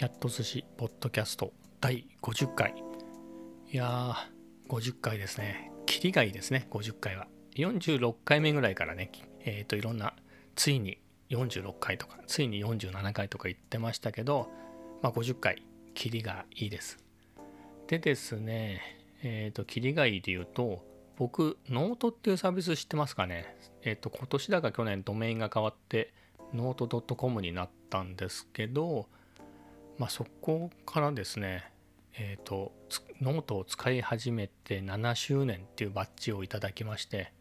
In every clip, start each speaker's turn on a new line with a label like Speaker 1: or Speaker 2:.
Speaker 1: キャット寿司ポッドキャスト第50回。いやー50回ですね。キリがいいですね50回は。46回目ぐらいからねえっ、ー、といろんなついに46回とかついに47回とか言ってましたけど、まあ、50回キリがいいです。でですねえっ、ー、とキリがいいで言うと僕ノートっていうサービス知ってますかね？えっ、ー、と今年だか去年ドメインが変わってnote.com になったんですけど、まあ、そこからですね、えーと、ノートを使い始めて7周年っていうバッジをいただきまして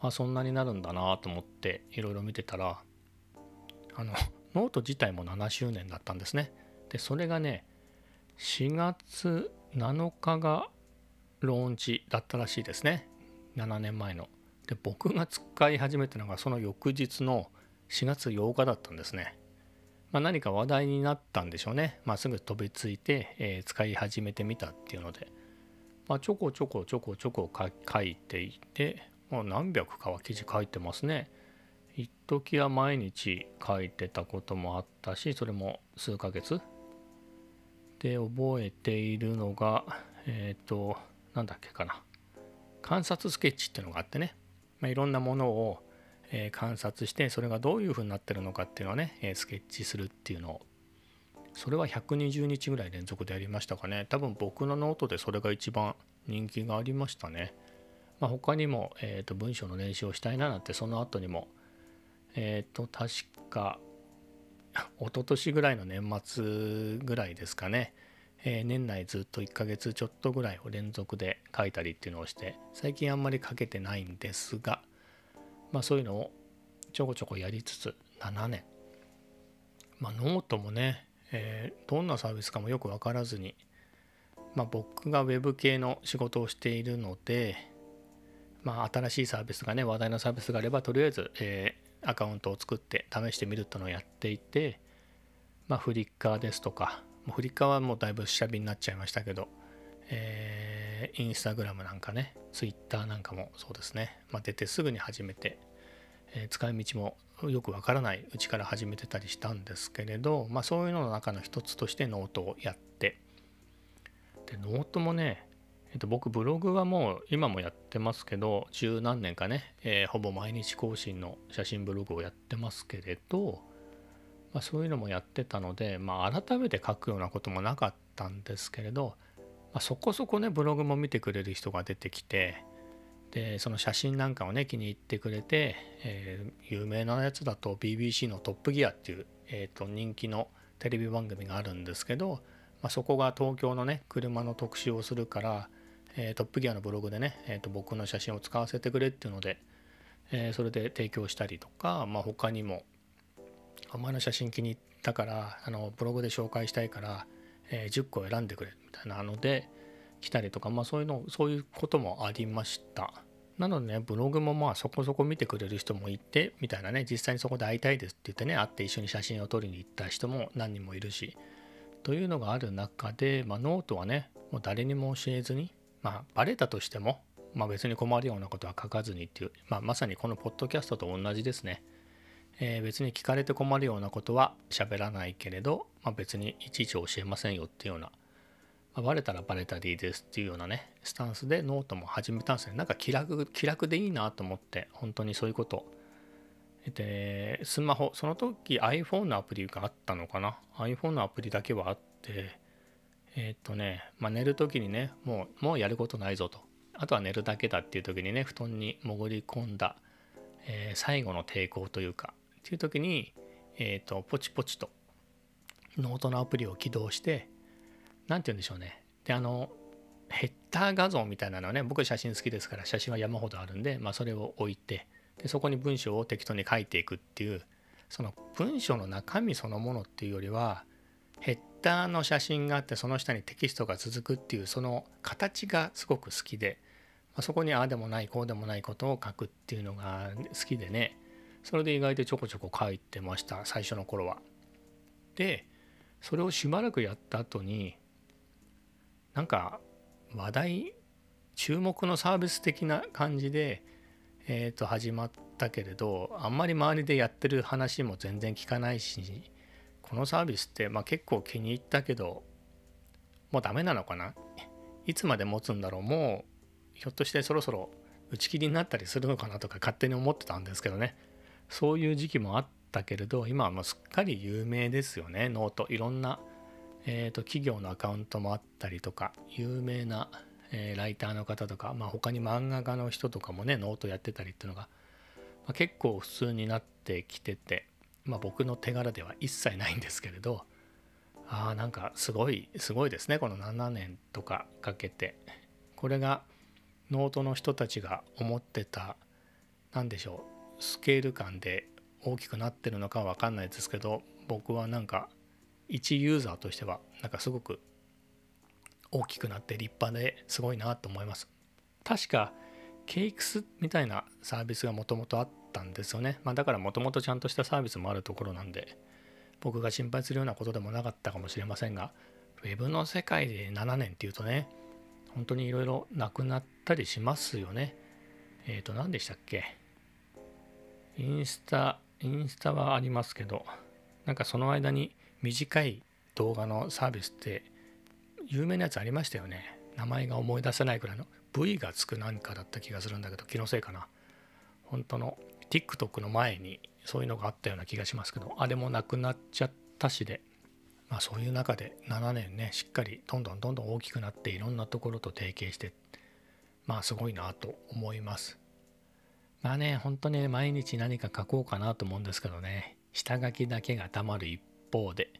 Speaker 1: あそんなになるんだなと思っていろいろ見てたらあのノート自体も7周年だったんですね。でそれがね4月7日がローンチだったらしいですね7年前の。で僕が使い始めたのがその翌日の4月8日だったんですね。まあ、何か話題になったんでしょうね。まあ、すぐ飛びついて、えー、使い始めてみたっていうので、まあ、ちょこちょこちょこちょこ書いていて、もう何百かは記事書いてますね。一時は毎日書いてたこともあったし、それも数ヶ月で覚えているのが、えっ、ー、と、なんだっけかな。観察スケッチっていうのがあってね、まあ、いろんなものをえ観察してそれがどういうふうになってるのかっていうのをね、えスケッチするっていうのを。それは120日ぐらい連続でやりましたかね。多分僕のノートでそれが一番人気がありましたね、まあ、他にも、えー、と文章の練習をしたいななんてその後にも。えっ、ー、と確か 一昨年ぐらいの年末ぐらいですかね、えー、年内ずっと1ヶ月ちょっとぐらいを連続で書いたりっていうのをして最近あんまり書けてないんですがまあ、そういうのをちょこちょこやりつつ7年、まあ、ノートもね、えー、どんなサービスかもよく分からずに、まあ、僕が Web 系の仕事をしているので、まあ、新しいサービスがね話題のサービスがあればとりあえず、えー、アカウントを作って試してみるってのをやっていて、まあ、フリッカーですとかフリッカーはもうだいぶ下火になっちゃいましたけど、えー、インスタグラムなんかね、ツイッターなんかもそうですね、まあ、出てすぐに始めて、えー、使い道もよくわからないうちから始めてたりしたんですけれど、まあ、そういうのの中の一つとしてノートをやって。でノートもね、えー、と僕ブログはもう今もやってますけど十何年かね、えー、ほぼ毎日更新の写真ブログをやってますけれど、まあ、そういうのもやってたので、まあ、改めて書くようなこともなかったんですけれどまあ、そこそこねブログも見てくれる人が出てきてでその写真なんかをね気に入ってくれて、えー、有名なやつだと BBC の「トップギア」っていう、えー、と人気のテレビ番組があるんですけど、まあ、そこが東京のね車の特集をするから、えー、トップギアのブログでね、えー、と僕の写真を使わせてくれっていうので、えー、それで提供したりとか、まあ、他にも「お前の写真気に入ったからあのブログで紹介したいからえ10個選んでくれみたいなので来たりとか、まあ、そういうのそういうこともありましたなのでねブログもまあそこそこ見てくれる人もいてみたいなね実際にそこで会いたいですって言ってね会って一緒に写真を撮りに行った人も何人もいるしというのがある中で、まあ、ノートはねもう誰にも教えずにまあバレたとしても、まあ、別に困るようなことは書かずにっていう、まあ、まさにこのポッドキャストと同じですね。えー、別に聞かれて困るようなことは喋らないけれど、まあ、別にいちいち教えませんよっていうような、まあ、バレたらバレたでいいですっていうようなねスタンスでノートも始めたんですね。なんか気楽気楽でいいなと思って本当にそういうこと。でスマホその時 iPhone のアプリがあったのかな？iPhone のアプリだけはあってえー、っとね、まあ、寝る時にねもうもうやることないぞと。あとは寝るだけだっていう時にね布団に潜り込んだ、えー、最後の抵抗というかっていう時に、え、ー、と、ポチポチとノートのアプリを起動して、何て言うんでしょうね。で、あの、ヘッダー画像みたいなのはね、僕写真好きですから写真は山ほどあるんで、まあ、それを置いて、でそこに文章を適当に書いていくっていう、その文章の中身そのものっていうよりは、ヘッダーの写真があってその下にテキストが続くっていうその形がすごく好きで、まあ、そこにああでもないこうでもないことを書くっていうのが好きでねそれで意外とちょこちょこ書いてました最初の頃は。でそれをしばらくやった後になんか話題注目のサービス的な感じで、えー、と始まったけれどあんまり周りでやってる話も全然聞かないしこのサービスって、まあ、結構気に入ったけどもうダメなのかな？いつまで持つんだろう？もうひょっとしてそろそろ打ち切りになったりするのかな？とか勝手に思ってたんですけどね。そういう時期もあったけれど今はもうすっかり有名ですよね。 note。いろんな、えーと、企業のアカウントもあったりとか有名な、えー、ライターの方とか、まあ、他に漫画家の人とかもねノートやってたりっていうのが、まあ、結構普通になってきてて、まあ、僕の手柄では一切ないんですけれどあなんかすごいすごいですねこの7年とかかけて。これがノートの人たちが思ってた何でしょうスケール感で大きくなってるのかは分かんないですけど僕はなんか一ユーザーとしてはなんかすごく大きくなって立派ですごいなと思います。確かケイクスみたいなサービスがもともとあったんですよね、まあ、だからもともとちゃんとしたサービスもあるところなんで僕が心配するようなことでもなかったかもしれませんが Web の世界で7年っていうとね本当にいろいろなくなったりしますよね。えっ、ー、と何でしたっけ？インスタインスタはありますけどなんかその間に短い動画のサービスって有名なやつありましたよね。名前が思い出せないくらいの。V がつく何かだった気がするんだけど気のせいかな。本当の TikTok の前にそういうのがあったような気がしますけどあれもなくなっちゃったしでまあそういう中で7年ねしっかりどんどんどんどん大きくなっていろんなところと提携してまあすごいなと思います。まあね本当に毎日何か書こうかなと思うんですけどね。下書きだけがたまる一方で。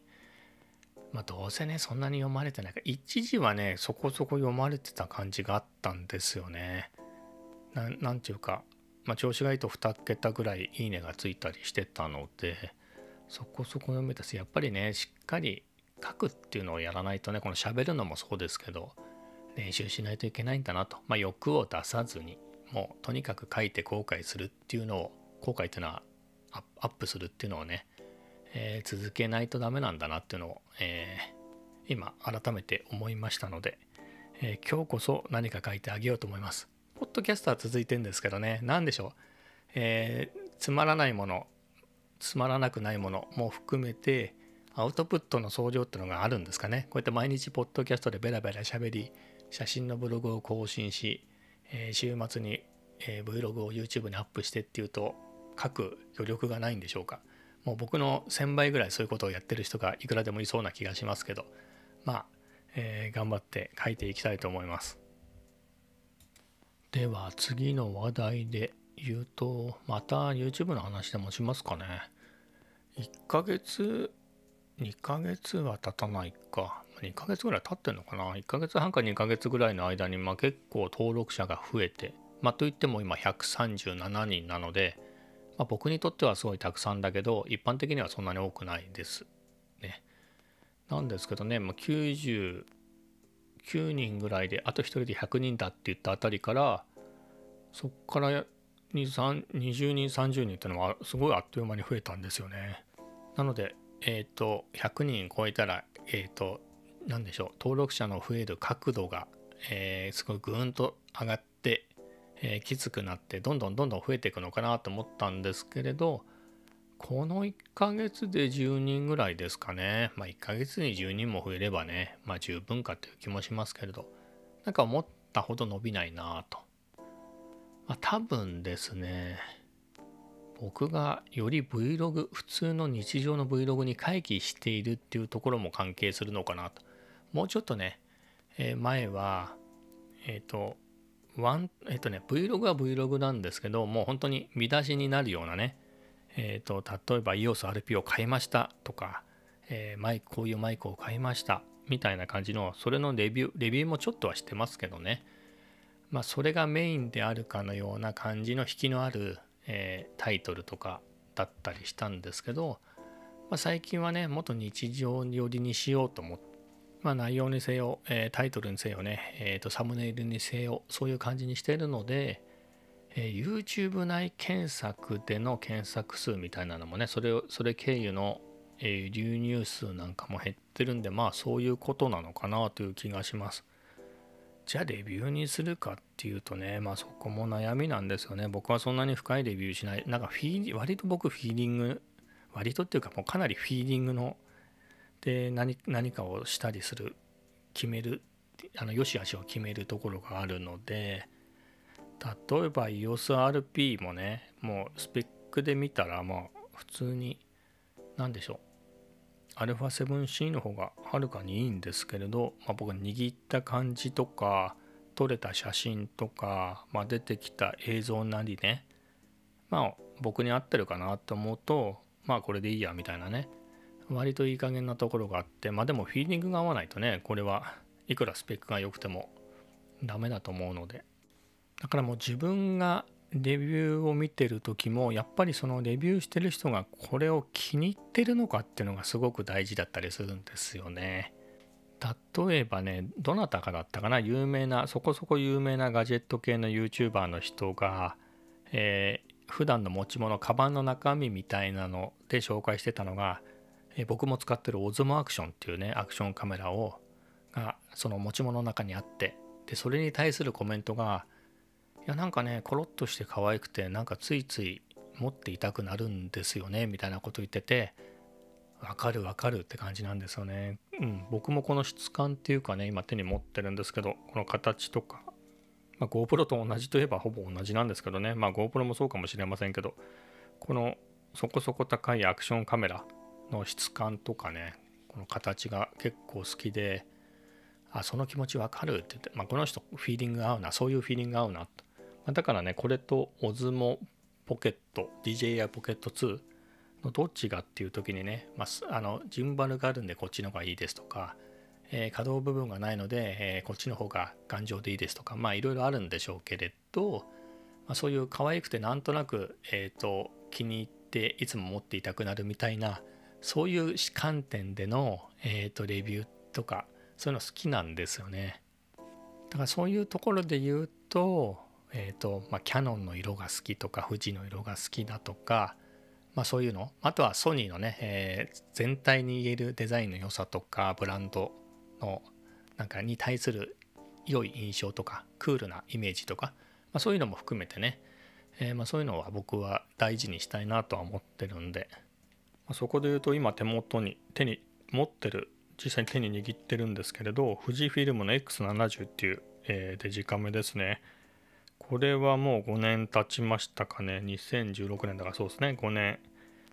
Speaker 1: まあどうせねそんなに読まれてないか。一時はねそこそこ読まれてた感じがあったんですよね。なんていうかまあ、調子がいいと2桁ぐらいいいねがついたりしてたのでそこそこ読めたしやっぱりねしっかり書くっていうのをやらないとねこの喋るのもそうですけど練習しないといけないんだなと、まあ、欲を出さずに。もうとにかく書いて後悔するっていうのを後悔っていうのはアップするっていうのをね、えー、続けないとダメなんだなっていうのを、えー、今改めて思いましたので、えー、今日こそ何か書いてあげようと思います。ポッドキャストは続いてんですけどね何でしょう、え、つまらないものつまらなくないものも含めてアウトプットの相乗っていうのがあるんですかねこうやって毎日ポッドキャストでベラベラ喋り写真のブログを更新し、え、週末に、えー、Vlog を YouTube にアップしてっていうと書く余力がないんでしょうかもう僕の1000倍ぐらいそういうことをやってる人がいくらでもいそうな気がしますけどまあ、えー、頑張って書いていきたいと思いますでは次の話題で言うと、また YouTube の話でもしますかね。1ヶ月、2ヶ月は経たないか。2ヶ月ぐらい経ってんのかな。1ヶ月半か2ヶ月ぐらいの間に、まあ、結構登録者が増えて、まあ、といっても今137人なので、まあ、僕にとってはすごいたくさんだけど、一般的にはそんなに多くないです。ね。なんですけどね、まあ、99人ぐらいであと1人で100人だって言ったあたりからそっから20人30人ってのはすごいあっという間に増えたんですよね。なのでえっ、ー、と100人超えたらえっ、ー、と何でしょう登録者の増える角度が、えー、すごいぐーんと上がって、えー、きつくなってどんどんどんどん増えていくのかなと思ったんですけれどこの1ヶ月で10人ぐらいですかね。まあ1ヶ月に10人も増えればね、まあ十分かという気もしますけれど、なんか思ったほど伸びないなと。まあ多分ですね、僕がより Vlog、普通の日常の Vlog に回帰しているっていうところも関係するのかなと。もうちょっとね、えー、前は、えっ、ー、と、ワン、えっ、ー、とね、Vlog は Vlog なんですけど、もう本当に見出しになるようなね、えーと、例えば EOSRP を買いましたとか、え、マイクこういうマイクを買いましたみたいな感じのそれのレビューレビューもちょっとはしてますけどね。まあそれがメインであるかのような感じの引きのある、え、タイトルとかだったりしたんですけど、まあ、最近はねもっと日常寄りにしようと思って、まあ、内容にせよ、え、タイトルにせよね、えーとサムネイルにせよそういう感じにしてるので、え、YouTube 内検索での検索数みたいなのもねそれをそれ経由の、え、流入数なんかも減ってるんでまあそういうことなのかなという気がします。じゃあレビューにするかっていうとねまあそこも悩みなんですよね。僕はそんなに深いレビューしない。なんかフィー割と僕フィーリング割とっていうかもうかなりフィーリングの、で何何かをしたりする決めるあの良し悪しを決めるところがあるので例えば EOSRP もねもうスペックで見たらまあ普通に何でしょう。α7C の方がはるかにいいんですけれど、まあ、僕握った感じとか撮れた写真とか、まあ、出てきた映像なりねまあ僕に合ってるかなと思うとまあこれでいいやみたいなね。割といい加減なところがあってまあでもフィーリングが合わないとねこれはいくらスペックが良くてもダメだと思うのでだからもう自分がレビューを見てる時もやっぱりそのレビューしてる人がこれを気に入ってるのかっていうのがすごく大事だったりするんですよね。例えばねどなたかだったかな有名なそこそこ有名なガジェット系の YouTuber の人が、えー、普段の持ち物カバンの中身みたいなので紹介してたのが、え、僕も使ってるオズモアクションっていうねアクションカメラをがその持ち物の中にあってでそれに対するコメントがい「やなんかねコロッとして可愛くてなんかついつい持っていたくなるんですよねみたいなこと言っててわかるわかるって感じなんですよね。うん、僕もこの質感っていうかね今手に持ってるんですけどこの形とか、まあ、GoPro と同じといえばほぼ同じなんですけどねまあ GoPro もそうかもしれませんけどこのそこそこ高いアクションカメラの質感とかねこの形が結構好きであその気持ちわかるって言って、まあ、この人フィーリング合うなそういうフィーリング合うなと。だからねこれと OSMO ポケット DJI ポケット2のどっちがっていう時にね、まあ、あのジンバルがあるんでこっちの方がいいですとか、えー、可動部分がないので、えー、こっちの方が頑丈でいいですとかまあいろいろあるんでしょうけれど、まあ、そういう可愛くてなんとなく、えーと、気に入っていつも持っていたくなるみたいなそういう観点での、えーとレビューとかそういうの好きなんですよね。だからそういうところで言うとえーとまあ、キャノンの色が好きとか富士の色が好きだとか、まあ、そういうの。あとはソニーのね、えー、全体に言えるデザインの良さとかブランドのなんかに対する良い印象とかクールなイメージとか、まあ、そういうのも含めてね、えー、まあそういうのは僕は大事にしたいなとは思ってるんで、そこで言うと今手元に手に持ってる実際に手に握ってるんですけれど富士フィルムの X70 っていう、えー、デジカメですね。これはもう5年経ちましたかね。2016年だからそうですね。5年、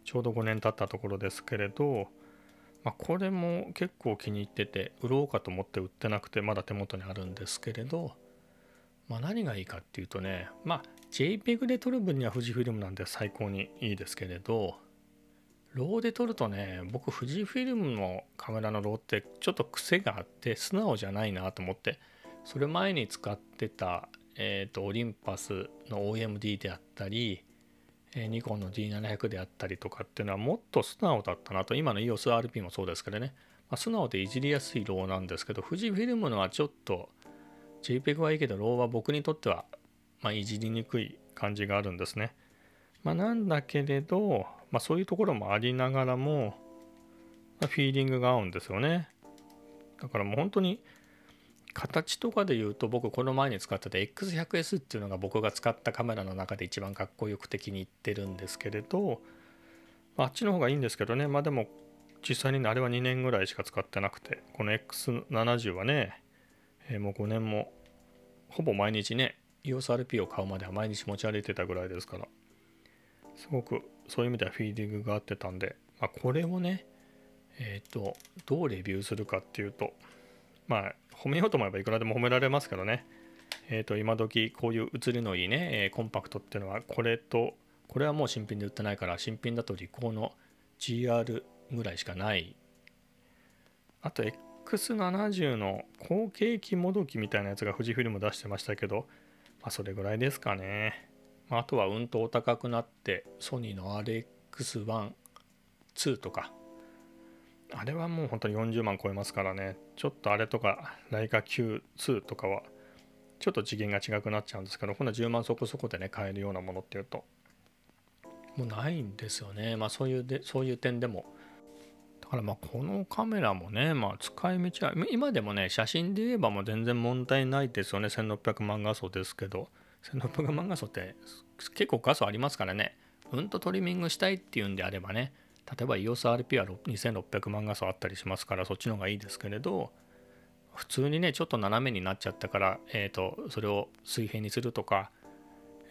Speaker 1: ちょうど5年経ったところですけれど、まあ、これも結構気に入ってて、売ろうかと思って売ってなくて、まだ手元にあるんですけれど、まあ、何がいいかっていうとね、まあ、JPEG で撮る分には富士フィルムなんで最高にいいですけれど、ローで撮るとね、僕、富士フィルムのカメラのローってちょっと癖があって、素直じゃないなと思って、それ前に使ってたえーと、オリンパスの OMD であったり、え、ニコンの D700 であったりとかっていうのはもっと素直だったなと。今の EOSRP もそうですけどね、まあ、素直でいじりやすいローなんですけど富士フィルムのはちょっと JPEG はいいけどローは僕にとっては、まあ、いじりにくい感じがあるんですね、まあ、なんだけれど、まあ、そういうところもありながらも、まあ、フィーリングが合うんですよね。だからもう本当に形とかで言うと僕この前に使ってた X100S っていうのが僕が使ったカメラの中で一番かっこよく的に言ってるんですけれど、あっちの方がいいんですけどね。まあでも実際にあれは2年ぐらいしか使ってなくてこの X70 はね、えー、もう5年もほぼ毎日ね EOSRP を買うまでは毎日持ち歩いてたぐらいですからすごくそういう意味ではフィーリングが合ってたんで、まあ、これをねえっ、ー、とどうレビューするかっていうとまあ褒めようと思えばいくらでも褒められますけどね。えっ、ー、と今時こういう写りのいいね、え、コンパクトっていうのはこれとこれはもう新品で売ってないから新品だとリコーの GR ぐらいしかない。あと X70 の後継機もどきみたいなやつが富士フィルム出してましたけど、まあ、それぐらいですかね、まあ、とはうんとお高くなってソニーの RX1 2とか。あれはもう本当に40万超えますからね。ちょっとあれとかライカ Q2 とかはちょっと次元が違くなっちゃうんですけどこんな10万そこそこでね買えるようなものっていうともうないんですよね。まあそういうでそういう点でも。だからまあこのカメラもねまあ使い道は今でもね写真で言えばもう全然問題ないですよね。1600万画素ですけど。1600万画素って結構画素ありますからね。うんとトリミングしたいっていうんであればね。例えば EOSRP は2600万画素あったりしますからそっちの方がいいですけれど普通にねちょっと斜めになっちゃったから、えーと、それを水平にするとか、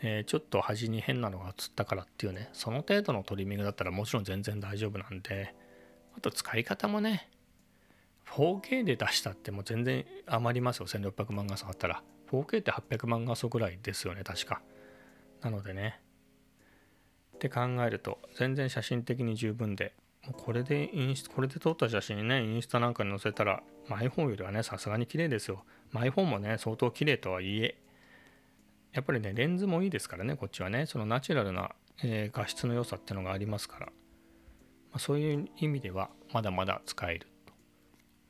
Speaker 1: えー、ちょっと端に変なのが映ったからっていうねその程度のトリミングだったらもちろん全然大丈夫なんであと使い方もね 4K で出したってもう全然余りますよ。1600万画素あったら。4K って800万画素ぐらいですよね。確か。なのでね。って考えると全然写真的に十分でもうこれでインスこれで撮った写真ねインスタなんかに載せたら iPhone よりはねさすがに綺麗ですよ。iPhone もね相当綺麗とはいえやっぱりねレンズもいいですからねこっちはね。そのナチュラルな、えー、画質の良さってのがありますから、まあ、そういう意味ではまだまだ使える。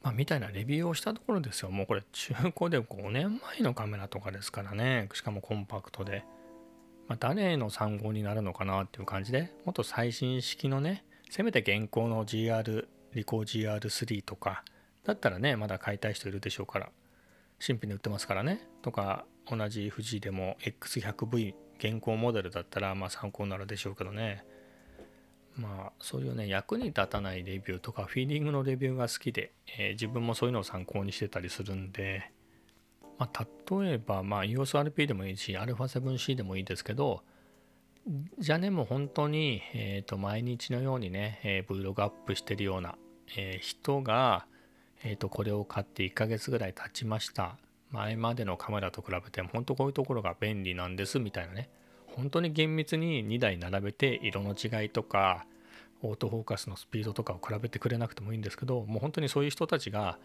Speaker 1: まあ、みたいなレビューをしたところですよ。もうこれ中古で5年前のカメラとかですからね。しかもコンパクトで。まあ、誰の参考になるのかなっていう感じで、もっと最新式のね、せめて現行の GR、リコー GR3 とか、だったらね、まだ買いたい人いるでしょうから、新品で売ってますからね。とか、同じ富士でも X100V 現行モデルだったら、まあ参考になるでしょうけどね。まあそういうね役に立たないレビューとかフィーリングのレビューが好きで、えー、自分もそういうのを参考にしてたりするんで、まあ、例えば、まあ、EOSRP でもいいし α7C でもいいですけどじゃあねもう本当に、えー、と毎日のようにね、えー、Vlog アップしてるような、えー、人が、えー、とこれを買って1ヶ月ぐらい経ちました。前までのカメラと比べて本当こういうところが便利なんですみたいなね。本当に厳密に2台並べて色の違いとかオートフォーカスのスピードとかを比べてくれなくてもいいんですけどもう本当にそういう人たちが、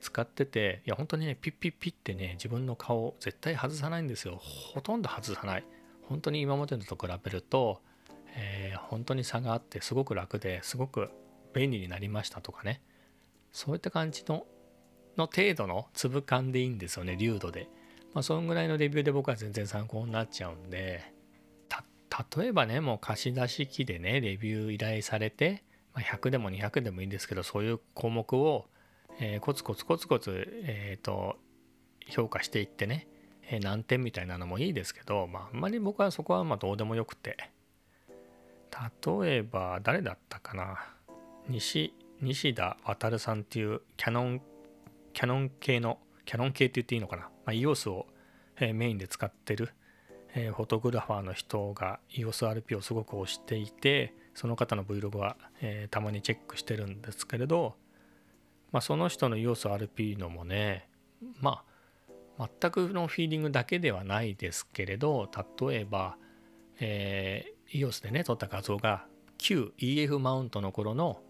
Speaker 1: 使ってていや本当にねピッピッピッってね自分の顔絶対外さないんですよ。ほとんど外さない。本当に今までのと比べると、えー、本当に差があってすごく楽ですごく便利になりましたとかね。そういった感じのの程度の粒感でいいんですよね流度で。まあ、そのぐらいのレビューで僕は全然参考になっちゃうんで。例えばねもう貸し出し機でねレビュー依頼されて、まあ、100でも200でもいいんですけどそういう項目を、えー、コツコツコツコツ、えーと、評価していってね、えー、何点みたいなのもいいですけど、まあ、あんまり僕はそこはまどうでもよくて。例えば誰だったかな？西西田渉さんっていうキャノンキャノン系のキャノン系って言っていいのかな、まあ、EOS を、えメインで使ってる、えフォトグラファーの人が EOSRP をすごく推していてその方の Vlog は、えたまにチェックしてるんですけれど、まあ、その人の EOSRP のもねまあ全くのフィーリングだけではないですけれど例えば、えー、EOS でね撮った画像が旧 EF マウントの頃の、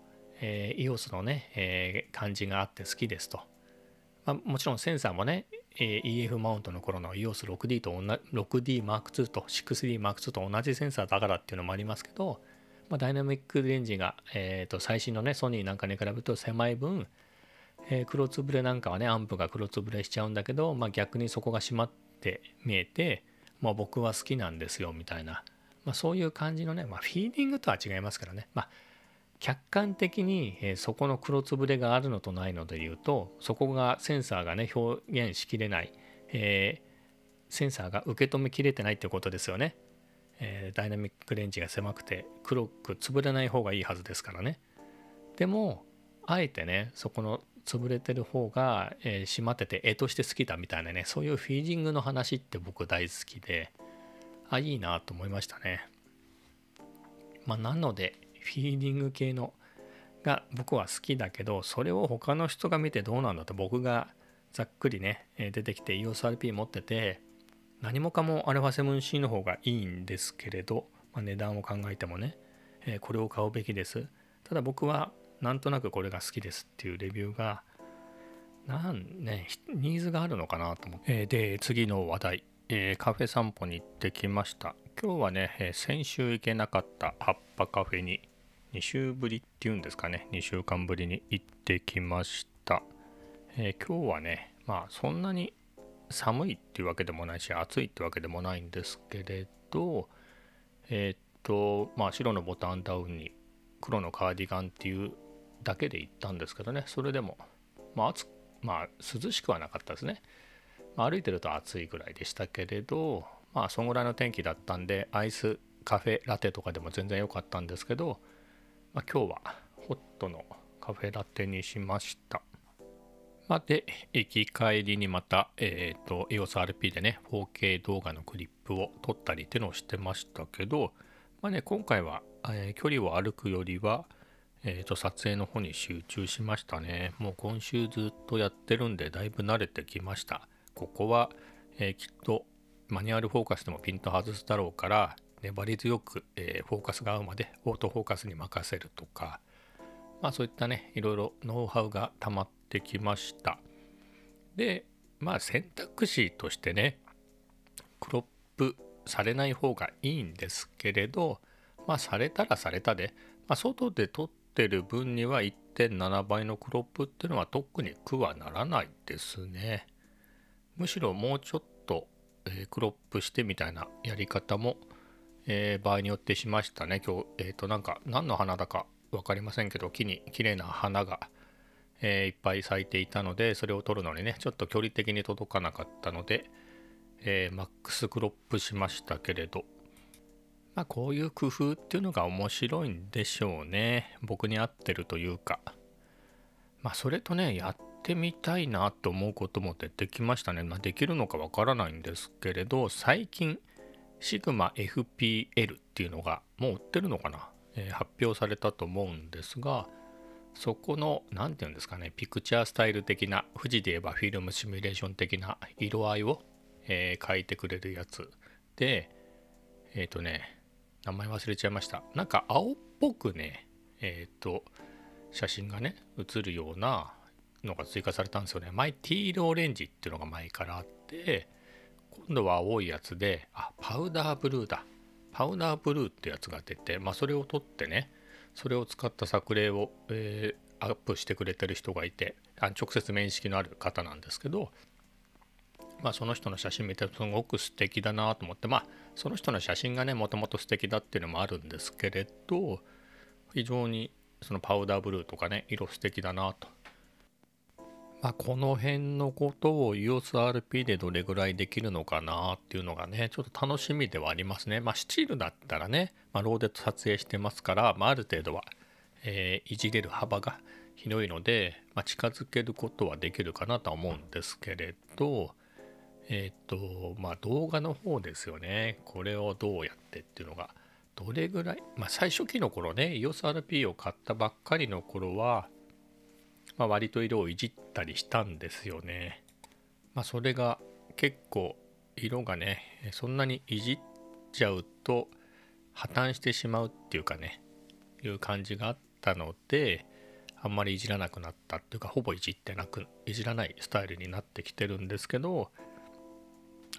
Speaker 1: えー、EOS のね、えー、感じがあって好きですと。まあ、もちろんセンサーもね、え、EF マウントの頃の EOS6D と 6DM2 と 6DM2 と同じセンサーだからっていうのもありますけど、まあ、ダイナミックレンジが、えー、と最新のねソニーなんかに比べると狭い分、えー、黒つぶれなんかはねアンプが黒つぶれしちゃうんだけど、まあ、逆にそこが閉まって見えて、まあ、僕は好きなんですよみたいな、まあ、そういう感じのね、まあ、フィーリングとは違いますからね、まあ、客観的に、えそこの黒つぶれがあるのとないのでいうとそこがセンサーがね表現しきれない、えー、センサーが受け止めきれてないってことですよね、えー、ダイナミックレンジが狭くて黒く潰れない方がいいはずですからね。でもあえてねそこの潰れてる方が、えー、閉まってて絵として好きだみたいなねそういうフィーリングの話って僕大好きであいいなと思いましたね。まあなのでフィーリング系のが僕は好きだけどそれを他の人が見てどうなんだと僕がざっくりね出てきて EOSRP 持ってて何もかも α7C の方がいいんですけれど、まあ、値段を考えてもね、えこれを買うべきです。ただ僕はなんとなくこれが好きですっていうレビューがなんねニーズがあるのかなと思って、で次の話題、え、カフェ散歩に行ってきました。今日はね、え先週行けなかった葉っぱカフェに2週ぶりっていうんですかね。2週間ぶりに行ってきました、えー、今日はねまあそんなに寒いっていうわけでもないし暑いってわけでもないんですけれどえー、っとまあ白のボタンダウンに黒のカーディガンっていうだけで行ったんですけどね。それでもまあ暑まあ涼しくはなかったですね、まあ、歩いてると暑いぐらいでしたけれどまあそんぐらいの天気だったんでアイスカフェラテとかでも全然良かったんですけどまあ、今日はホットのカフェラテにしました。まあ、で、行き帰りにまた、えっ、ー、と、EOSRP でね、4K 動画のクリップを撮ったりっていうのをしてましたけど、まあね、今回は、えー、距離を歩くよりは、えー、と撮影の方に集中しましたね。もう今週ずっとやってるんで、だいぶ慣れてきました。ここは、えー、きっとマニュアルフォーカスでもピント外すだろうから、粘り強く、えー、フォーカスが合うまでオートフォーカスに任せるとか、まあそういったね、いろいろノウハウが溜まってきました。で、まあ選択肢としてね、クロップされない方がいいんですけれど、まあされたらされたで、まあ、外で撮ってる分には1.7倍のクロップっていうのは特に苦はならないですね。むしろもうちょっと、えー、クロップしてみたいなやり方も、えー、場合によってしましたね。今日、えっ、ー、となんか何の花だか分かりませんけど木に綺麗な花が、えいっぱい咲いていたのでそれを撮るのにねちょっと距離的に届かなかったので、えマックスクロップしましたけれどまあ、こういう工夫っていうのが面白いんでしょうね。僕に合ってるというか。まあ、それとね、やってみたいなと思うことも出てきましたね。まあ、できるのかわからないんですけれど、最近、シグマ FPL っていうのがもう売ってるのかな、えー、発表されたと思うんですが、そこの、何て言うんですかね、ピクチャースタイル的な、富士で言えばフィルムシミュレーション的な色合いを、えー、描いてくれるやつで、えっ、ー、とね、名前忘れちゃいました。なんか青っぽくね、えっ、ー、と、写真がね、写るようなのが追加されたんですよね。前、ティールオレンジっていうのが前からあって、今度は青いやつで、あ、パウダーブルーだ。パウダーブルーってやつが出て、まあ、それを取ってね、それを使った作例を、えー、アップしてくれてる人がいて、あ直接面識のある方なんですけど、まあ、その人の写真見てすごく素敵だなと思ってまあその人の写真がねもともと素敵だっていうのもあるんですけれど非常にそのパウダーブルーとかね色素敵だなと。まあ、この辺のことを EOSRP でどれぐらいできるのかなっていうのがねちょっと楽しみではありますね。まあスチールだったらね、まあ、ローデット撮影してますから、まあ、ある程度は、えー、いじれる幅が広いので、まあ、近づけることはできるかなとは思うんですけれどえっ、ー、と、まあ動画の方ですよね。これをどうやってっていうのが、どれぐらい、まあ最初期の頃ね、EOSRP を買ったばっかりの頃は、まあ、割と色をいじったりしたんですよね。まあそれが結構色がね、そんなにいじっちゃうと破綻してしまうっていうかね、いう感じがあったので、あんまりいじらなくなったっていうかほぼいじってなくいじらないスタイルになってきてるんですけど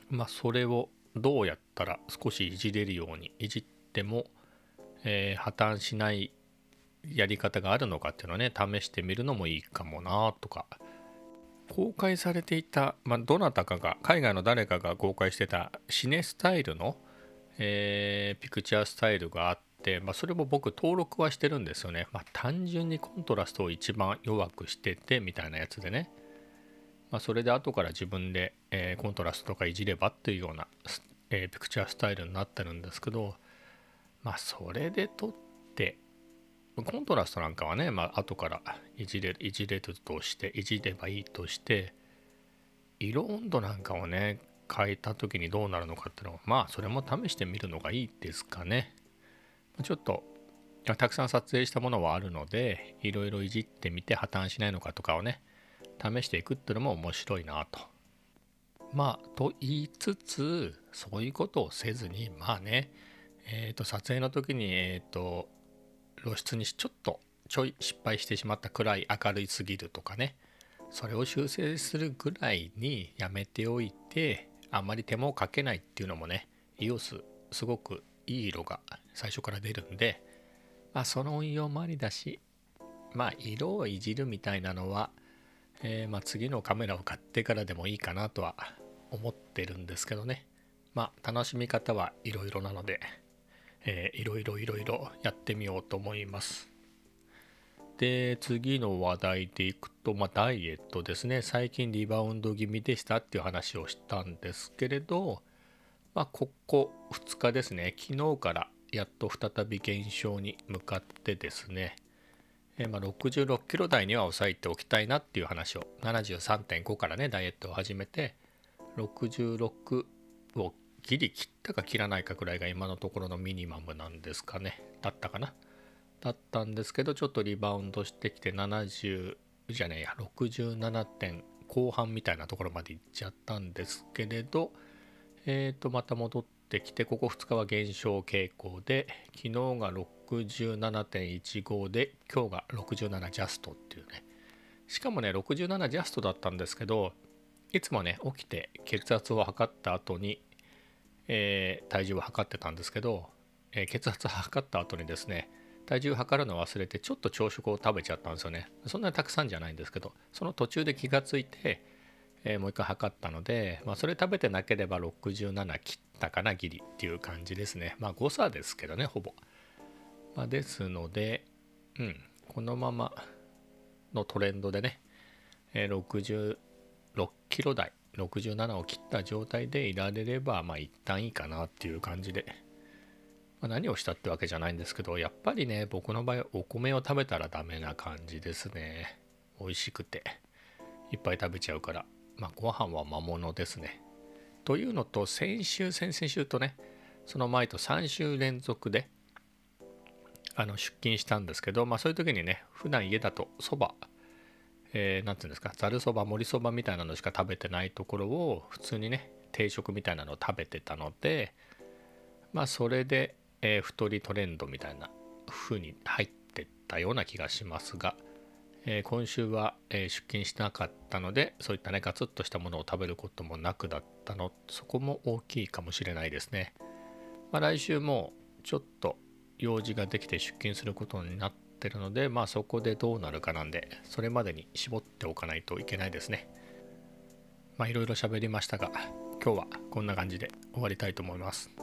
Speaker 1: まあ、それをどうやったら少しいじれるようにいじっても、えー、破綻しないやり方があるのかっていうのをね試してみるのもいいかもなとか。公開されていた、まあ、どなたかが海外の誰かが公開してたシネスタイルの、えー、ピクチャースタイルがあって、まあ、それも僕登録はしてるんですよね、まあ、単純にコントラストを一番弱くしててみたいなやつでね。ま、それで後から自分で、えー、コントラストとかいじればっていうような、えー、ピクチャースタイルになってるんですけどまあそれで撮ってコントラストなんかはね、まあ後からいじれいじれるとしていじればいいとして色温度なんかをね変えた時にどうなるのかっていうのはまあそれも試してみるのがいいですかねちょっとたくさん撮影したものはあるのでいろいろいじってみて破綻しないのかとかをね試していくっていうのも面白いなと。まあと言いつつそういうことをせずにまあねえっ、ー、と撮影の時にえっ、ー、と露出にちょっとちょい失敗してしまったくらい明るいすぎるとかね。それを修正するぐらいにやめておいてあんまり手間をかけないっていうのもね EOS すごくいい色が最初から出るんでまあその運用もありだしまあ色をいじるみたいなのはえー、ま、次のカメラを買ってからでもいいかなとは思ってるんですけどね。まあ楽しみ方はいろいろなので、えー、いろいろいろいろやってみようと思います。で次の話題でいくと、まあ、ダイエットですね。最近リバウンド気味でしたっていう話をしたんですけれど、まあ、ここ2日ですね。昨日からやっと再び減少に向かってですね、え、まあ、66キロ台には抑えておきたいなっていう話を73.5からねダイエットを始めて66をギリ切ったか切らないかくらいが今のところのミニマムなんですかね。だったかな。だったんですけどちょっとリバウンドしてきて70じゃねえや67点後半みたいなところまで行っちゃったんですけれどえっ、ー、とまた戻ってきてここ2日は減少傾向で昨日が67.15で今日が67ジャストっていうね。しかもね67ジャストだったんですけどいつもね起きて血圧を測った後に、えー、体重を測ってたんですけど、えー、血圧を測った後にですね体重を測るのを忘れてちょっと朝食を食べちゃったんですよね。そんなにたくさんじゃないんですけどその途中で気がついて、えー、もう一回測ったので、まあ、それ食べてなければ67切ったかなギリっていう感じですね。まあ誤差ですけどねほぼ、まあ、ですのでうんこのままのトレンドでね、えー、66キロ台67を切った状態でいられればまあ一旦いいかなっていう感じで。まあ、何をしたってわけじゃないんですけどやっぱりね僕の場合お米を食べたらダメな感じですね。美味しくていっぱい食べちゃうから。まあご飯は魔物ですね。というのと先週先々週とねその前と3週連続であの出勤したんですけどまあそういう時にね普段家だとそばえー、て言うんですかざるそば盛りそばみたいなのしか食べてないところを普通にね定食みたいなのを食べてたのでまあそれでえー、太りトレンドみたいな風に入ってったような気がしますが、えー、今週は、えー、出勤しなかったのでそういったねガツッとしたものを食べることもなくだったのそこも大きいかもしれないですね、まあ、来週もちょっと用事ができて出勤することになっってるのでまあそこでどうなるかなんでそれまでに絞っておかないといけないですねまあいろいろ喋りましたが今日はこんな感じで終わりたいと思います。